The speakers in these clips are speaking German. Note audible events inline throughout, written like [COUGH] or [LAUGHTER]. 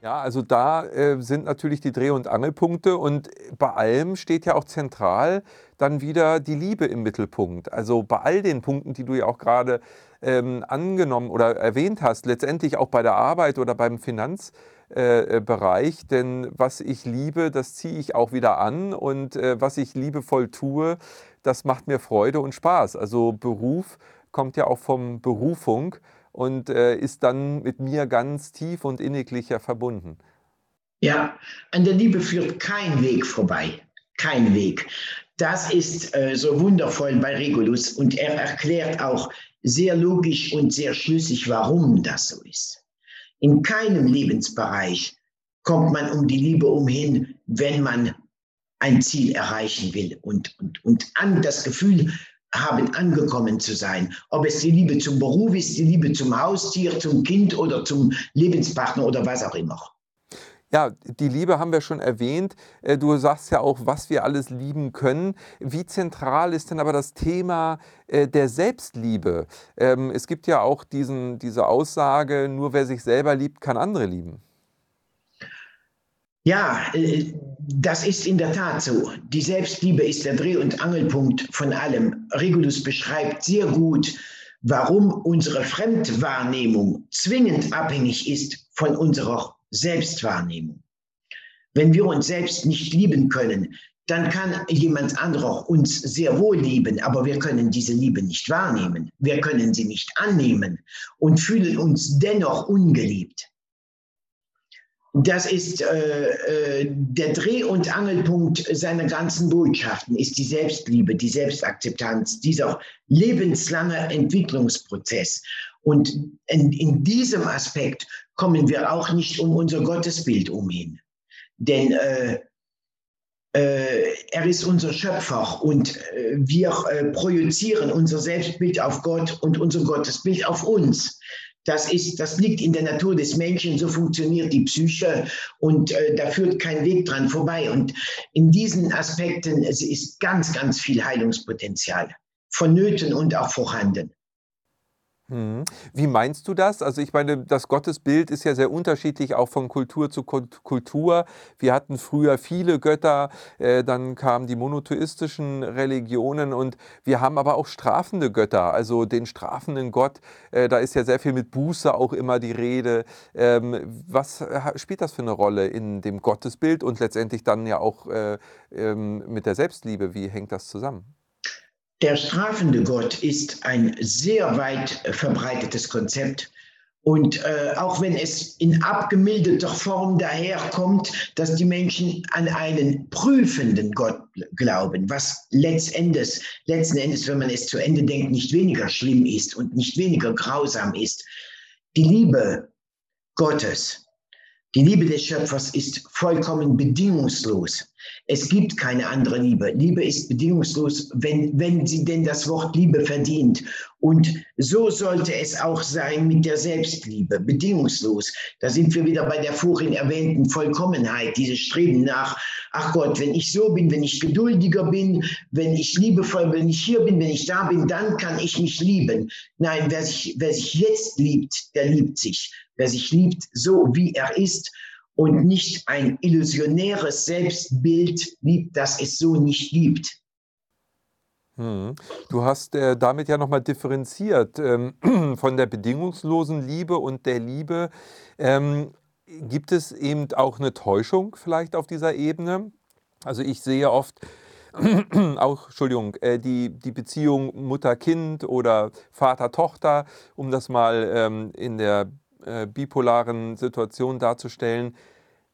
Ja, also da äh, sind natürlich die Dreh- und Angelpunkte und bei allem steht ja auch zentral dann wieder die Liebe im Mittelpunkt. Also bei all den Punkten, die du ja auch gerade ähm, angenommen oder erwähnt hast, letztendlich auch bei der Arbeit oder beim Finanzbereich, äh, denn was ich liebe, das ziehe ich auch wieder an und äh, was ich liebevoll tue, das macht mir Freude und Spaß. Also Beruf kommt ja auch vom Berufung und äh, ist dann mit mir ganz tief und inniglicher verbunden. Ja, an der Liebe führt kein Weg vorbei. Kein Weg. Das ist äh, so wundervoll bei Regulus und er erklärt auch sehr logisch und sehr schlüssig, warum das so ist. In keinem Lebensbereich kommt man um die Liebe umhin, wenn man ein Ziel erreichen will und, und, und an das Gefühl haben, angekommen zu sein. Ob es die Liebe zum Beruf ist, die Liebe zum Haustier, zum Kind oder zum Lebenspartner oder was auch immer. Ja, die Liebe haben wir schon erwähnt. Äh, du sagst ja auch, was wir alles lieben können. Wie zentral ist denn aber das Thema äh, der Selbstliebe? Ähm, es gibt ja auch diesen, diese Aussage, nur wer sich selber liebt, kann andere lieben. Ja, äh, das ist in der Tat so. Die Selbstliebe ist der Dreh- und Angelpunkt von allem. Regulus beschreibt sehr gut, warum unsere Fremdwahrnehmung zwingend abhängig ist von unserer Selbstwahrnehmung. Wenn wir uns selbst nicht lieben können, dann kann jemand anderer uns sehr wohl lieben, aber wir können diese Liebe nicht wahrnehmen. Wir können sie nicht annehmen und fühlen uns dennoch ungeliebt. Das ist äh, äh, der Dreh- und Angelpunkt seiner ganzen Botschaften, ist die Selbstliebe, die Selbstakzeptanz, dieser lebenslange Entwicklungsprozess. Und in, in diesem Aspekt kommen wir auch nicht um unser Gottesbild umhin. Denn äh, äh, er ist unser Schöpfer und äh, wir äh, projizieren unser Selbstbild auf Gott und unser Gottesbild auf uns. Das, ist, das liegt in der Natur des Menschen, so funktioniert die Psyche und äh, da führt kein Weg dran vorbei. Und in diesen Aspekten es ist ganz, ganz viel Heilungspotenzial vonnöten und auch vorhanden. Mhm. Wie meinst du das? Also ich meine, das Gottesbild ist ja sehr unterschiedlich, auch von Kultur zu Kultur. Wir hatten früher viele Götter, äh, dann kamen die monotheistischen Religionen und wir haben aber auch strafende Götter, also den strafenden Gott. Äh, da ist ja sehr viel mit Buße auch immer die Rede. Ähm, was spielt das für eine Rolle in dem Gottesbild und letztendlich dann ja auch äh, ähm, mit der Selbstliebe? Wie hängt das zusammen? Der strafende Gott ist ein sehr weit verbreitetes Konzept. Und äh, auch wenn es in abgemilderter Form daherkommt, dass die Menschen an einen prüfenden Gott glauben, was letztendlich, letzten Endes, wenn man es zu Ende denkt, nicht weniger schlimm ist und nicht weniger grausam ist. Die Liebe Gottes, die Liebe des Schöpfers ist vollkommen bedingungslos. Es gibt keine andere Liebe. Liebe ist bedingungslos, wenn, wenn sie denn das Wort Liebe verdient. Und so sollte es auch sein mit der Selbstliebe, bedingungslos. Da sind wir wieder bei der vorhin erwähnten Vollkommenheit, dieses Streben nach, ach Gott, wenn ich so bin, wenn ich geduldiger bin, wenn ich liebevoll, wenn ich hier bin, wenn ich da bin, dann kann ich mich lieben. Nein, wer sich, wer sich jetzt liebt, der liebt sich. Wer sich liebt, so wie er ist, und nicht ein illusionäres Selbstbild liebt, das es so nicht gibt. Hm. Du hast äh, damit ja nochmal differenziert ähm, [CLEARS THROAT] von der bedingungslosen Liebe und der Liebe. Ähm, gibt es eben auch eine Täuschung vielleicht auf dieser Ebene? Also ich sehe oft [CLEARS THROAT] auch, Entschuldigung, äh, die, die Beziehung Mutter-Kind oder Vater-Tochter, um das mal ähm, in der äh, bipolaren Situation darzustellen.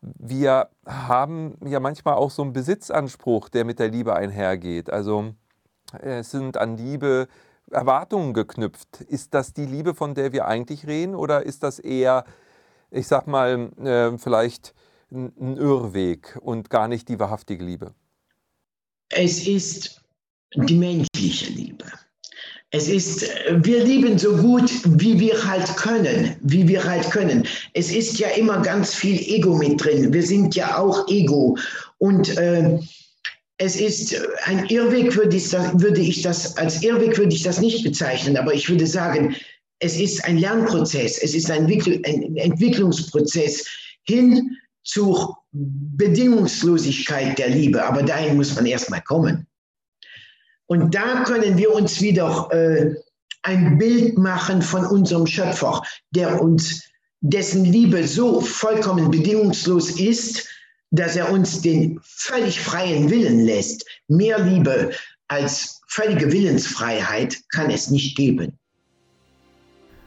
Wir haben ja manchmal auch so einen Besitzanspruch, der mit der Liebe einhergeht. Also es sind an Liebe Erwartungen geknüpft. Ist das die Liebe, von der wir eigentlich reden, oder ist das eher, ich sag mal, äh, vielleicht ein Irrweg und gar nicht die wahrhaftige Liebe? Es ist die menschliche Liebe. Es ist, wir lieben so gut, wie wir halt können, wie wir halt können. Es ist ja immer ganz viel Ego mit drin. Wir sind ja auch Ego. Und äh, es ist ein Irrweg, würde ich, das, würde ich das, als Irrweg würde ich das nicht bezeichnen, aber ich würde sagen, es ist ein Lernprozess, es ist ein, ein Entwicklungsprozess hin zur Bedingungslosigkeit der Liebe. Aber dahin muss man erstmal kommen. Und da können wir uns wieder äh, ein Bild machen von unserem Schöpfer, der uns, dessen Liebe so vollkommen bedingungslos ist, dass er uns den völlig freien Willen lässt. Mehr Liebe als völlige Willensfreiheit kann es nicht geben.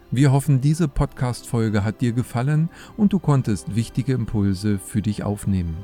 Wir hoffen, diese Podcast-Folge hat dir gefallen und du konntest wichtige Impulse für dich aufnehmen.